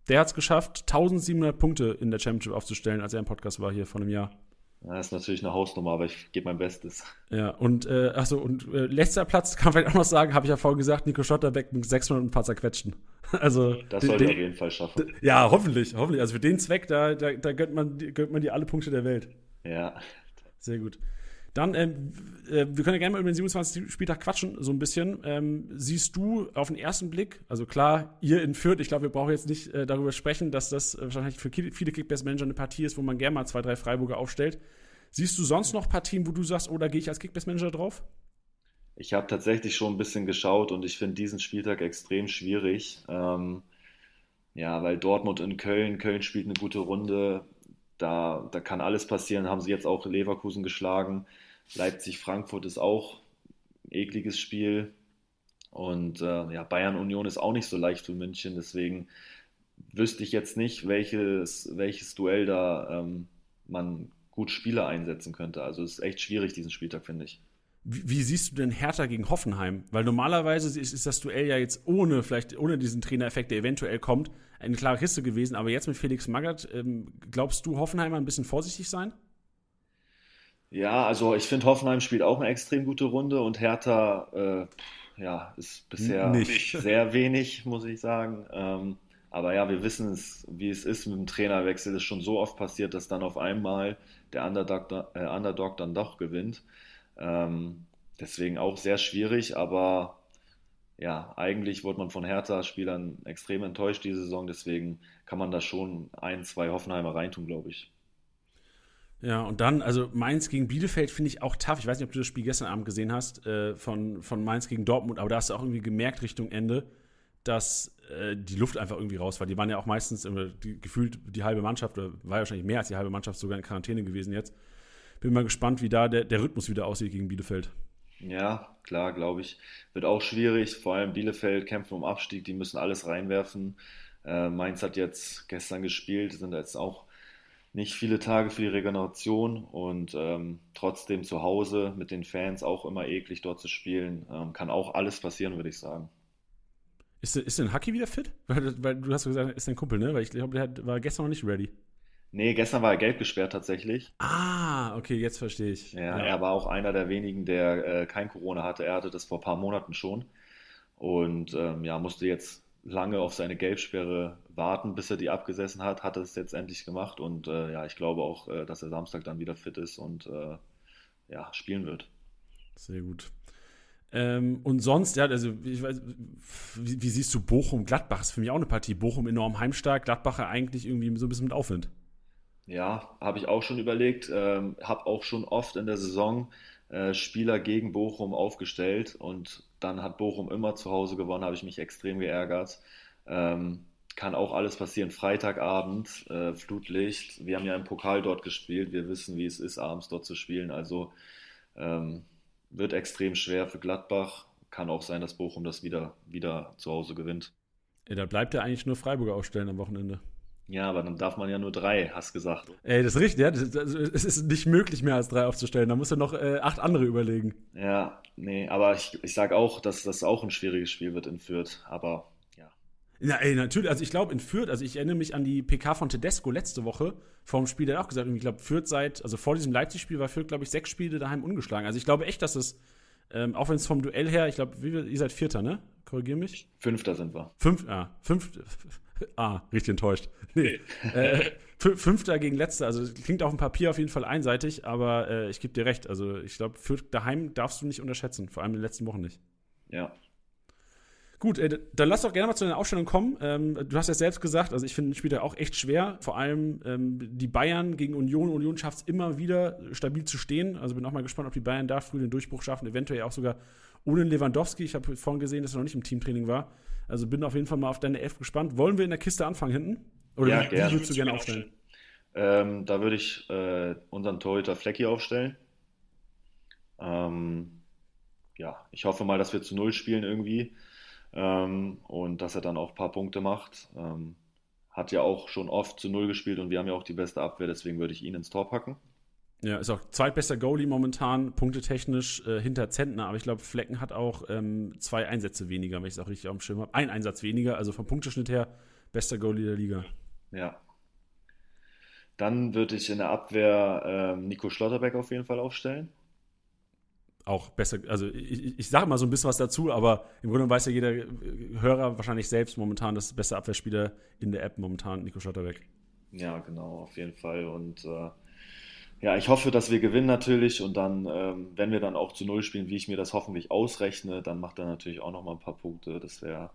Der hat es geschafft, 1700 Punkte in der Championship aufzustellen, als er im Podcast war hier vor einem Jahr. Das ist natürlich eine Hausnummer, aber ich gebe mein Bestes. Ja, und äh, achso, und äh, letzter Platz kann man vielleicht auch noch sagen, habe ich ja vorhin gesagt, Nico Schotterbeck mit 600 und ein paar zerquetschten. Also, das sollte er auf jeden Fall schaffen. Ja, hoffentlich, hoffentlich. Also für den Zweck, da, da, da gönnt, man, gönnt man dir alle Punkte der Welt. Ja. Sehr gut. Dann, ähm, äh, wir können ja gerne mal über den 27. Spieltag quatschen, so ein bisschen. Ähm, siehst du auf den ersten Blick, also klar, ihr in Fürth, ich glaube, wir brauchen jetzt nicht äh, darüber sprechen, dass das wahrscheinlich für viele Kickbase-Manager eine Partie ist, wo man gerne mal zwei, drei Freiburger aufstellt. Siehst du sonst noch Partien, wo du sagst, oh, da gehe ich als Kickbase-Manager drauf? Ich habe tatsächlich schon ein bisschen geschaut und ich finde diesen Spieltag extrem schwierig. Ähm, ja, weil Dortmund in Köln, Köln spielt eine gute Runde, da, da kann alles passieren, haben sie jetzt auch Leverkusen geschlagen. Leipzig-Frankfurt ist auch ein ekliges Spiel. Und äh, ja, Bayern-Union ist auch nicht so leicht für München, deswegen wüsste ich jetzt nicht, welches, welches Duell da ähm, man gut Spieler einsetzen könnte. Also es ist echt schwierig, diesen Spieltag, finde ich. Wie, siehst du denn Hertha gegen Hoffenheim? Weil normalerweise ist, ist, das Duell ja jetzt ohne, vielleicht ohne diesen Trainereffekt, der eventuell kommt, eine klare Kiste gewesen. Aber jetzt mit Felix Magath, ähm, glaubst du, Hoffenheim ein bisschen vorsichtig sein? Ja, also ich finde, Hoffenheim spielt auch eine extrem gute Runde und Hertha äh, ja, ist bisher Nicht. sehr wenig, muss ich sagen. Ähm, aber ja, wir wissen es, wie es ist mit dem Trainerwechsel. Es ist schon so oft passiert, dass dann auf einmal der Underdog, äh, Underdog dann doch gewinnt. Ähm, deswegen auch sehr schwierig, aber ja, eigentlich wurde man von Hertha-Spielern extrem enttäuscht diese Saison. Deswegen kann man da schon ein, zwei Hoffenheimer reintun, glaube ich. Ja, und dann, also Mainz gegen Bielefeld finde ich auch tough. Ich weiß nicht, ob du das Spiel gestern Abend gesehen hast, äh, von, von Mainz gegen Dortmund, aber da hast du auch irgendwie gemerkt Richtung Ende, dass äh, die Luft einfach irgendwie raus war. Die waren ja auch meistens immer, die, gefühlt die halbe Mannschaft, oder war wahrscheinlich mehr als die halbe Mannschaft sogar in Quarantäne gewesen jetzt. Bin mal gespannt, wie da der, der Rhythmus wieder aussieht gegen Bielefeld. Ja, klar, glaube ich. Wird auch schwierig. Vor allem Bielefeld kämpfen um Abstieg, die müssen alles reinwerfen. Äh, Mainz hat jetzt gestern gespielt, sind jetzt auch nicht viele Tage für die Regeneration und ähm, trotzdem zu Hause mit den Fans auch immer eklig dort zu spielen. Ähm, kann auch alles passieren, würde ich sagen. Ist, ist denn Haki wieder fit? Weil, weil, du hast gesagt, ist dein Kumpel, ne? Weil ich glaube, der war gestern noch nicht ready. Nee, gestern war er gelb gesperrt tatsächlich. Ah, okay, jetzt verstehe ich. Ja, ja, er war auch einer der wenigen, der äh, kein Corona hatte. Er hatte das vor ein paar Monaten schon. Und ähm, ja, musste jetzt lange auf seine Gelbsperre warten, bis er die abgesessen hat. Hat er es jetzt endlich gemacht. Und äh, ja, ich glaube auch, äh, dass er Samstag dann wieder fit ist und äh, ja, spielen wird. Sehr gut. Ähm, und sonst, ja, also ich weiß, wie, wie siehst du Bochum, Gladbach? Ist für mich auch eine Partie. Bochum enorm heimstark, Gladbacher eigentlich irgendwie so ein bisschen mit Aufwind. Ja, habe ich auch schon überlegt. Ähm, habe auch schon oft in der Saison Spieler gegen Bochum aufgestellt und dann hat Bochum immer zu Hause gewonnen, habe ich mich extrem geärgert. Ähm, kann auch alles passieren. Freitagabend, äh, Flutlicht. Wir haben ja im Pokal dort gespielt. Wir wissen, wie es ist, abends dort zu spielen. Also ähm, wird extrem schwer für Gladbach. Kann auch sein, dass Bochum das wieder, wieder zu Hause gewinnt. Ja, da bleibt ja eigentlich nur Freiburger aufstellen am Wochenende. Ja, aber dann darf man ja nur drei, hast gesagt. Ey, das ist richtig, ja. Das, das, es ist nicht möglich, mehr als drei aufzustellen. Da musst du noch äh, acht andere überlegen. Ja, nee, aber ich, ich sage auch, dass das auch ein schwieriges Spiel wird in Fürth. Aber ja. Ja, ey, natürlich. Also ich glaube, in Fürth, also ich erinnere mich an die PK von Tedesco letzte Woche vor dem Spiel, der hat auch gesagt, ich glaube, Fürth seit, also vor diesem Leipzig-Spiel war Fürth, glaube ich, sechs Spiele daheim ungeschlagen. Also ich glaube echt, dass es, ähm, auch wenn es vom Duell her, ich glaube, ihr seid Vierter, ne? Korrigier mich. Fünfter sind wir. Fünf, ah, fünf, Ah, richtig enttäuscht. Nee. äh, Fünfter gegen Letzter, also klingt auf dem Papier auf jeden Fall einseitig, aber äh, ich gebe dir recht. Also ich glaube, daheim darfst du nicht unterschätzen, vor allem in den letzten Wochen nicht. Ja. Gut, äh, dann lass doch gerne mal zu deiner Aufstellung kommen. Ähm, du hast ja selbst gesagt, also ich finde den Spieltag auch echt schwer. Vor allem ähm, die Bayern gegen Union. Union schafft es immer wieder, stabil zu stehen. Also bin auch mal gespannt, ob die Bayern da früh den Durchbruch schaffen. Eventuell auch sogar ohne Lewandowski. Ich habe vorhin gesehen, dass er noch nicht im Teamtraining war. Also bin auf jeden Fall mal auf deine Elf gespannt. Wollen wir in der Kiste anfangen hinten? Oder ja, wie, wie würdest du gerne aufstellen? Ähm, da würde ich äh, unseren Torhüter Flecki aufstellen. Ähm, ja, ich hoffe mal, dass wir zu Null spielen irgendwie. Ähm, und dass er dann auch ein paar Punkte macht. Ähm, hat ja auch schon oft zu Null gespielt und wir haben ja auch die beste Abwehr, deswegen würde ich ihn ins Tor packen. Ja, ist auch zweitbester Goalie momentan, punktetechnisch äh, hinter Zentner, aber ich glaube, Flecken hat auch ähm, zwei Einsätze weniger, wenn ich es auch richtig auf dem Schirm habe. Ein Einsatz weniger, also vom Punkteschnitt her bester Goalie der Liga. Ja. Dann würde ich in der Abwehr ähm, Nico Schlotterbeck auf jeden Fall aufstellen. Auch besser, also ich, ich sage mal so ein bisschen was dazu, aber im Grunde weiß ja jeder Hörer wahrscheinlich selbst momentan das beste Abwehrspieler in der App momentan, Nico Schlotterbeck. Ja, genau, auf jeden Fall. Und äh, ja, ich hoffe, dass wir gewinnen natürlich und dann, ähm, wenn wir dann auch zu Null spielen, wie ich mir das hoffentlich ausrechne, dann macht er natürlich auch nochmal ein paar Punkte. Das wär,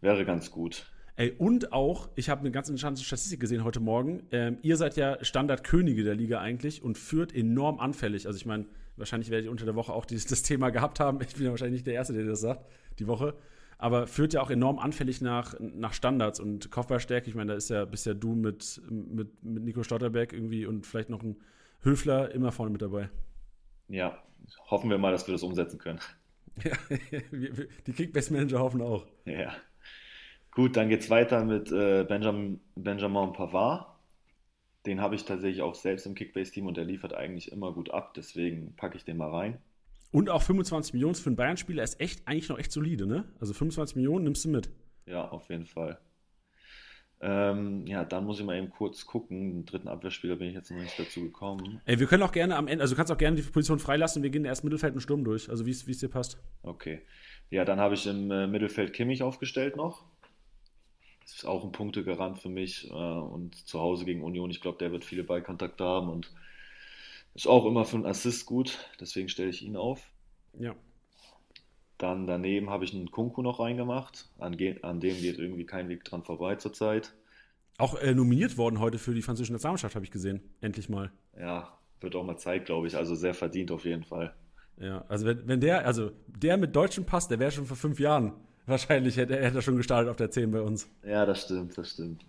wäre ganz gut. Ey, und auch, ich habe eine ganz interessante Statistik gesehen heute Morgen. Ähm, ihr seid ja Standardkönige der Liga eigentlich und führt enorm anfällig. Also ich meine, wahrscheinlich werdet ihr unter der Woche auch dieses, das Thema gehabt haben. Ich bin ja wahrscheinlich nicht der Erste, der das sagt, die Woche. Aber führt ja auch enorm anfällig nach, nach Standards und Kopfballstärke. Ich meine, da ist ja bisher du mit, mit, mit Nico Stotterberg irgendwie und vielleicht noch ein Höfler immer vorne mit dabei. Ja, hoffen wir mal, dass wir das umsetzen können. Ja, die Kickbase-Manager hoffen auch. Ja. Gut, dann geht es weiter mit äh, Benjamin, Benjamin Pavard. Den habe ich tatsächlich auch selbst im Kickbase-Team und der liefert eigentlich immer gut ab, deswegen packe ich den mal rein. Und auch 25 Millionen für einen Bayern-Spieler ist echt eigentlich noch echt solide, ne? Also 25 Millionen nimmst du mit. Ja, auf jeden Fall. Ähm, ja, dann muss ich mal eben kurz gucken. Den dritten Abwehrspieler bin ich jetzt noch nicht dazu gekommen. Ey, wir können auch gerne am Ende, also du kannst auch gerne die Position freilassen. Wir gehen erst Mittelfeld und Sturm durch, also wie es dir passt. Okay. Ja, dann habe ich im äh, Mittelfeld Kimmich aufgestellt noch. Das ist auch ein Punktegarant für mich. Äh, und zu Hause gegen Union, ich glaube, der wird viele Ballkontakte haben und ist auch immer für einen Assist gut. Deswegen stelle ich ihn auf. Ja. Dann daneben habe ich einen Kunku noch reingemacht. An, an, dem geht irgendwie kein Weg dran vorbei zurzeit. Auch äh, nominiert worden heute für die französische Nationalmannschaft, habe ich gesehen. Endlich mal. Ja, wird auch mal Zeit, glaube ich. Also sehr verdient auf jeden Fall. Ja, also wenn, wenn der, also der mit deutschem Pass, der wäre schon vor fünf Jahren wahrscheinlich, hätte, hätte er schon gestartet auf der 10 bei uns. Ja, das stimmt, das stimmt.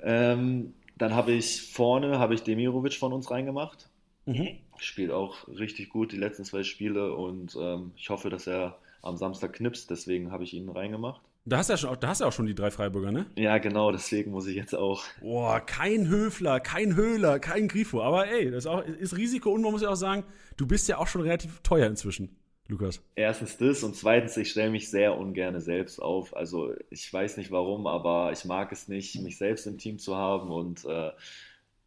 Ähm, dann habe ich vorne, habe ich Demirovic von uns reingemacht. Mhm spielt auch richtig gut die letzten zwei Spiele und ähm, ich hoffe, dass er am Samstag knipst, deswegen habe ich ihn reingemacht. Da hast du ja schon, da hast du auch schon die drei Freiburger, ne? Ja, genau, deswegen muss ich jetzt auch. Boah, kein Höfler, kein Höhler, kein Grifo. Aber ey, das ist, auch, ist Risiko und man muss ja auch sagen, du bist ja auch schon relativ teuer inzwischen, Lukas. Erstens das und zweitens, ich stelle mich sehr ungern selbst auf. Also ich weiß nicht warum, aber ich mag es nicht, mich selbst im Team zu haben und äh,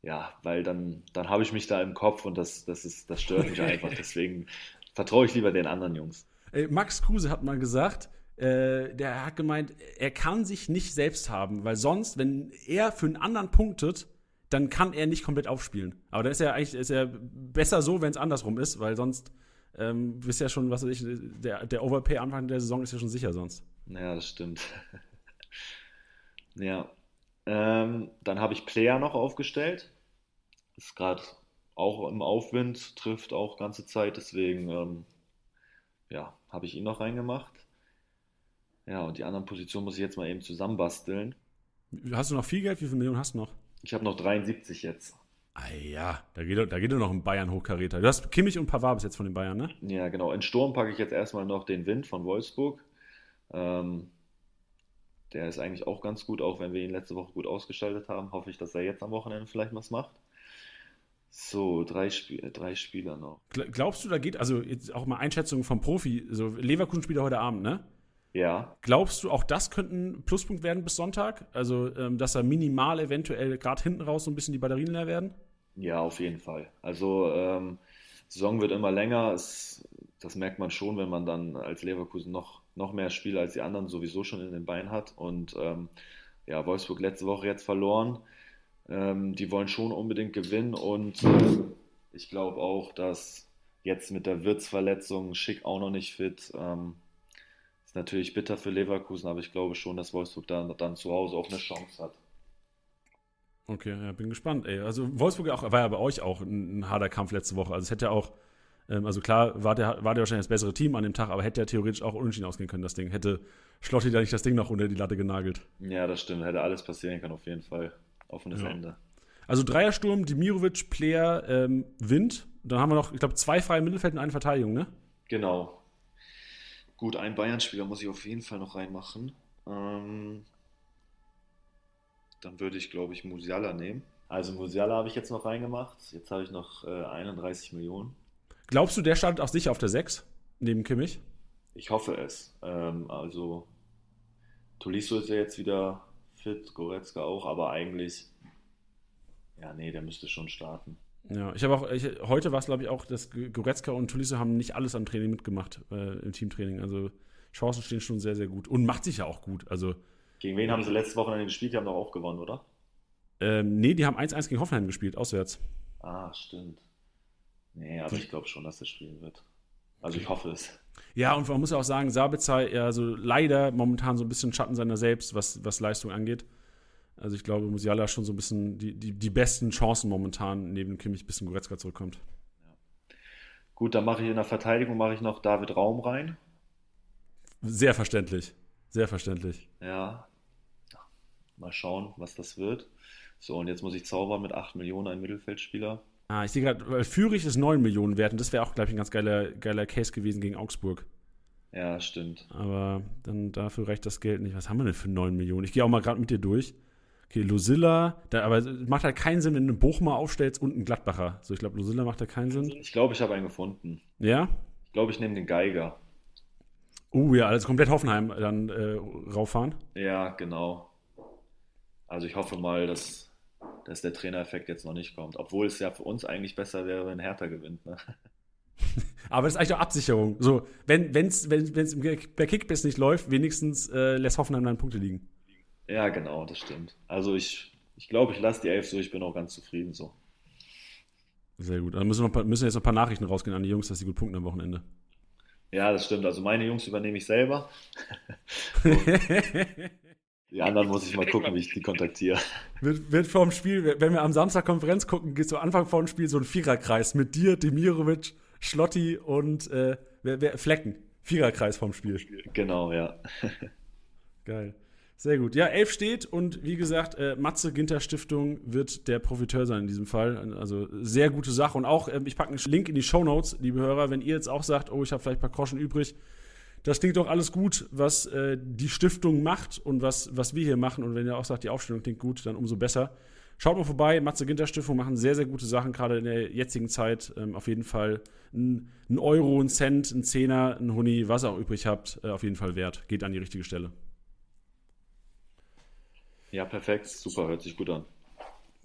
ja, weil dann, dann habe ich mich da im Kopf und das, das, ist, das stört mich einfach. Deswegen vertraue ich lieber den anderen Jungs. Max Kruse hat mal gesagt, äh, der hat gemeint, er kann sich nicht selbst haben, weil sonst, wenn er für einen anderen punktet, dann kann er nicht komplett aufspielen. Aber dann ist er eigentlich ist er besser so, wenn es andersrum ist, weil sonst ähm, bist ja schon, was weiß ich, der, der Overpay Anfang der Saison ist ja schon sicher sonst. Ja, das stimmt. ja, ähm, dann habe ich Player noch aufgestellt. Ist gerade auch im Aufwind, trifft auch ganze Zeit, deswegen ähm, ja, habe ich ihn noch reingemacht. Ja, und die anderen Positionen muss ich jetzt mal eben zusammenbasteln. Hast du noch viel Geld? Wie viele Millionen hast du noch? Ich habe noch 73 jetzt. Ah ja, da geht, da geht noch ein Bayern-Hochkaräter. Du hast Kimmich und Pavard bis jetzt von den Bayern, ne? Ja, genau. In Sturm packe ich jetzt erstmal noch den Wind von Wolfsburg. Ähm, der ist eigentlich auch ganz gut, auch wenn wir ihn letzte Woche gut ausgestaltet haben. Hoffe ich, dass er jetzt am Wochenende vielleicht was macht. So, drei, Spiel, drei Spieler noch. Glaubst du, da geht, also jetzt auch mal Einschätzung vom Profi, so Leverkusen spielt heute Abend, ne? Ja. Glaubst du, auch das könnte ein Pluspunkt werden bis Sonntag? Also, ähm, dass er minimal eventuell gerade hinten raus so ein bisschen die Batterien leer werden? Ja, auf jeden Fall. Also, ähm, Saison wird immer länger. Es, das merkt man schon, wenn man dann als Leverkusen noch noch mehr Spiele als die anderen sowieso schon in den Beinen hat. Und ähm, ja, Wolfsburg letzte Woche jetzt verloren. Ähm, die wollen schon unbedingt gewinnen und äh, ich glaube auch, dass jetzt mit der Wirtsverletzung Schick auch noch nicht fit. Ähm, ist natürlich bitter für Leverkusen, aber ich glaube schon, dass Wolfsburg dann, dann zu Hause auch eine Chance hat. Okay, ja, bin gespannt. Ey. Also Wolfsburg auch, war ja bei euch auch ein, ein harter Kampf letzte Woche. Also es hätte ja auch ähm, also klar war der, war der wahrscheinlich das bessere Team an dem Tag, aber hätte ja theoretisch auch unentschieden ausgehen können, das Ding. Hätte Schlotti da nicht das Ding noch unter die Latte genagelt. Ja, das stimmt. Hätte alles passieren können, auf jeden Fall. Offenes ja. Ende. Also Dreiersturm, Dimirovic, Player, ähm, Wind. Dann haben wir noch, ich glaube, zwei freie Mittelfeld und eine Verteidigung, ne? Genau. Gut, einen Bayern-Spieler muss ich auf jeden Fall noch reinmachen. Ähm, dann würde ich, glaube ich, Musiala nehmen. Also Musiala habe ich jetzt noch reingemacht. Jetzt habe ich noch äh, 31 Millionen. Glaubst du, der startet auch sicher auf der 6 neben Kimmich? Ich hoffe es. Ähm, also Tolisso ist ja jetzt wieder fit, Goretzka auch, aber eigentlich, ja, nee, der müsste schon starten. Ja, ich habe auch, ich, heute war es glaube ich auch, dass Goretzka und Tolisso haben nicht alles am Training mitgemacht, äh, im Teamtraining. Also Chancen stehen schon sehr, sehr gut. Und macht sich ja auch gut. Also, Gegen wen haben sie letzte Woche dann gespielt? Die haben doch auch gewonnen, oder? ähm, nee, die haben 1-1 gegen Hoffenheim gespielt, auswärts. Ah, stimmt. Nee, aber ich glaube schon, dass er spielen wird. Also ich hoffe es. Ja, und man muss ja auch sagen, Sabitzer ja so leider momentan so ein bisschen Schatten seiner selbst, was, was Leistung angeht. Also ich glaube, Musiala schon so ein bisschen die, die, die besten Chancen momentan neben Kimmich, bis ein Goretzka zurückkommt. Gut, dann mache ich in der Verteidigung mache ich noch David Raum rein. Sehr verständlich. Sehr verständlich. Ja. Mal schauen, was das wird. So, und jetzt muss ich zaubern mit 8 Millionen ein Mittelfeldspieler. Ah, ich sehe gerade, weil Fürich ist 9 Millionen wert und das wäre auch, glaube ich, ein ganz geiler, geiler Case gewesen gegen Augsburg. Ja, stimmt. Aber dann dafür reicht das Geld nicht. Was haben wir denn für 9 Millionen? Ich gehe auch mal gerade mit dir durch. Okay, Lucilla, da, aber es macht halt keinen Sinn, wenn du einen Bochumer aufstellst und einen Gladbacher. So, ich glaube, Lucilla macht da keinen Sinn. Ich glaube, ich habe einen gefunden. Ja? Ich glaube, ich nehme den Geiger. Uh, ja, also komplett Hoffenheim dann äh, rauffahren. Ja, genau. Also ich hoffe mal, dass, dass der Trainereffekt jetzt noch nicht kommt. Obwohl es ja für uns eigentlich besser wäre, wenn Hertha gewinnt. Ne? Aber das ist eigentlich auch Absicherung. So, wenn es wenn, wenn's bei Kickbiss nicht läuft, wenigstens äh, lässt Hoffenheim dann Punkte liegen. Ja, genau, das stimmt. Also ich, ich glaube, ich lasse die Elf so, ich bin auch ganz zufrieden so. Sehr gut. Dann müssen, wir müssen jetzt noch ein paar Nachrichten rausgehen an die Jungs, dass sie gut punkten am Wochenende. Ja, das stimmt. Also meine Jungs übernehme ich selber. die anderen muss ich mal gucken, wie ich die kontaktiere. Wird, wird vor dem Spiel, wenn wir am Samstag Konferenz gucken, geht so Anfang vor dem Spiel so ein Viererkreis mit dir, Demirovic, Schlotti und äh, wer, wer, Flecken. Viererkreis vorm Spiel. Genau, ja. Geil. Sehr gut. Ja, elf steht und wie gesagt, äh, Matze Ginter Stiftung wird der Profiteur sein in diesem Fall. Also sehr gute Sache. Und auch, ähm, ich packe einen Link in die Show Notes, liebe Hörer, wenn ihr jetzt auch sagt, oh, ich habe vielleicht ein paar Groschen übrig. Das klingt doch alles gut, was äh, die Stiftung macht und was, was wir hier machen. Und wenn ihr auch sagt, die Aufstellung klingt gut, dann umso besser. Schaut mal vorbei, Matze Ginter Stiftung machen sehr, sehr gute Sachen, gerade in der jetzigen Zeit. Ähm, auf jeden Fall ein, Euro, ein Cent, ein Zehner, ein Huni, was ihr auch übrig habt, äh, auf jeden Fall wert. Geht an die richtige Stelle. Ja, perfekt. Super, hört sich gut an.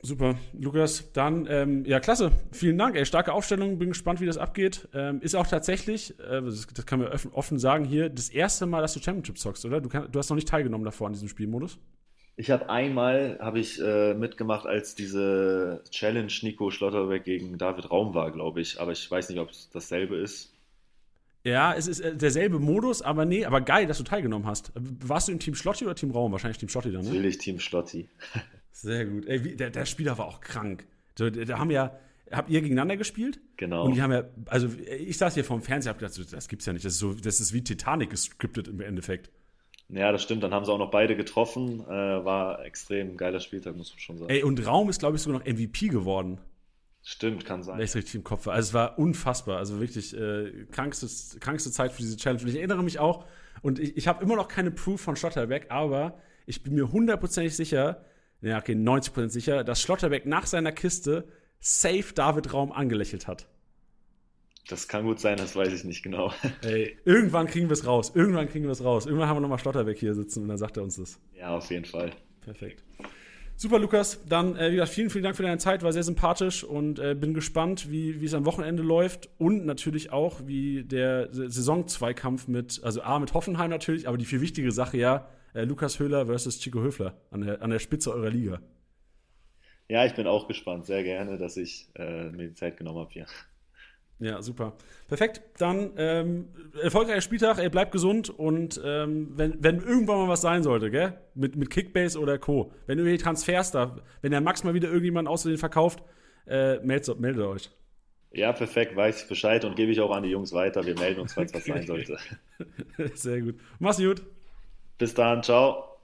Super, Lukas. Dann, ähm, ja, klasse. Vielen Dank. Ey, starke Aufstellung. Bin gespannt, wie das abgeht. Ähm, ist auch tatsächlich, äh, das, das, kann man offen sagen hier, das erste Mal, dass du Championship zockst, oder? Du, kann, du hast noch nicht teilgenommen davor an diesem Spielmodus. Ich habe einmal hab ich, äh, mitgemacht, als diese Challenge Nico Schlotterbeck gegen David Raum war, glaube ich. Aber ich weiß nicht, ob es dasselbe ist. Ja, es ist äh, derselbe Modus, aber nee, aber geil, dass du teilgenommen hast. Warst du im Team Schlotti oder Team Raum? Wahrscheinlich Team Schlotti dann, ne? Natürlich Team Schlotti. Sehr gut. Ey, wie, der, der, Spieler war auch krank. Da, da haben ja, habt ihr gegeneinander gespielt? Genau. Und die haben ja, also ich saß hier vorm Fernseher hab gedacht, das gibt's ja nicht. Das ist, so, das ist wie Titanic gescriptet im Endeffekt. Ja, das stimmt. Dann haben sie auch noch beide getroffen. Äh, war extrem geiler Spieltag, muss man schon sagen. Ey, und Raum ist, glaube ich, sogar noch MVP geworden. Stimmt, kann sein. Wenn ich richtig im Kopf. Also es war unfassbar. Also wirklich äh, krankste, krankste Zeit für diese Challenge. Und ich erinnere mich auch, und ich, ich habe immer noch keine Proof von Schlotterbeck, aber ich bin mir hundertprozentig sicher, ja, okay, 90% sicher, dass Schlotterbeck nach seiner Kiste safe David Raum angelächelt hat. Das kann gut sein, das weiß ich nicht genau. Ey, irgendwann kriegen wir es raus. Irgendwann kriegen wir es raus. Irgendwann haben wir nochmal Schlotterbeck hier sitzen und dann sagt er uns das. Ja, auf jeden Fall. Perfekt. Super, Lukas. Dann, äh, wie gesagt, vielen, vielen Dank für deine Zeit. War sehr sympathisch und äh, bin gespannt, wie wie es am Wochenende läuft und natürlich auch, wie der Saisonzweikampf mit, also A, mit Hoffenheim natürlich, aber die viel wichtige Sache ja, äh, Lukas Höhler versus Chico Höfler an der, an der Spitze eurer Liga. Ja, ich bin auch gespannt. Sehr gerne, dass ich äh, mir die Zeit genommen habe hier. Ja, super. Perfekt. Dann ähm, erfolgreicher Spieltag, ey, bleibt gesund und ähm, wenn, wenn irgendwann mal was sein sollte, gell? Mit, mit Kickbase oder Co., wenn irgendwelche Transfers da, wenn der Max mal wieder irgendjemand außerdem verkauft, äh, meldet, meldet euch. Ja, perfekt, weiß ich Bescheid und gebe ich auch an die Jungs weiter. Wir melden uns, falls was sein sollte. Sehr gut. Mach's gut. Bis dann, ciao.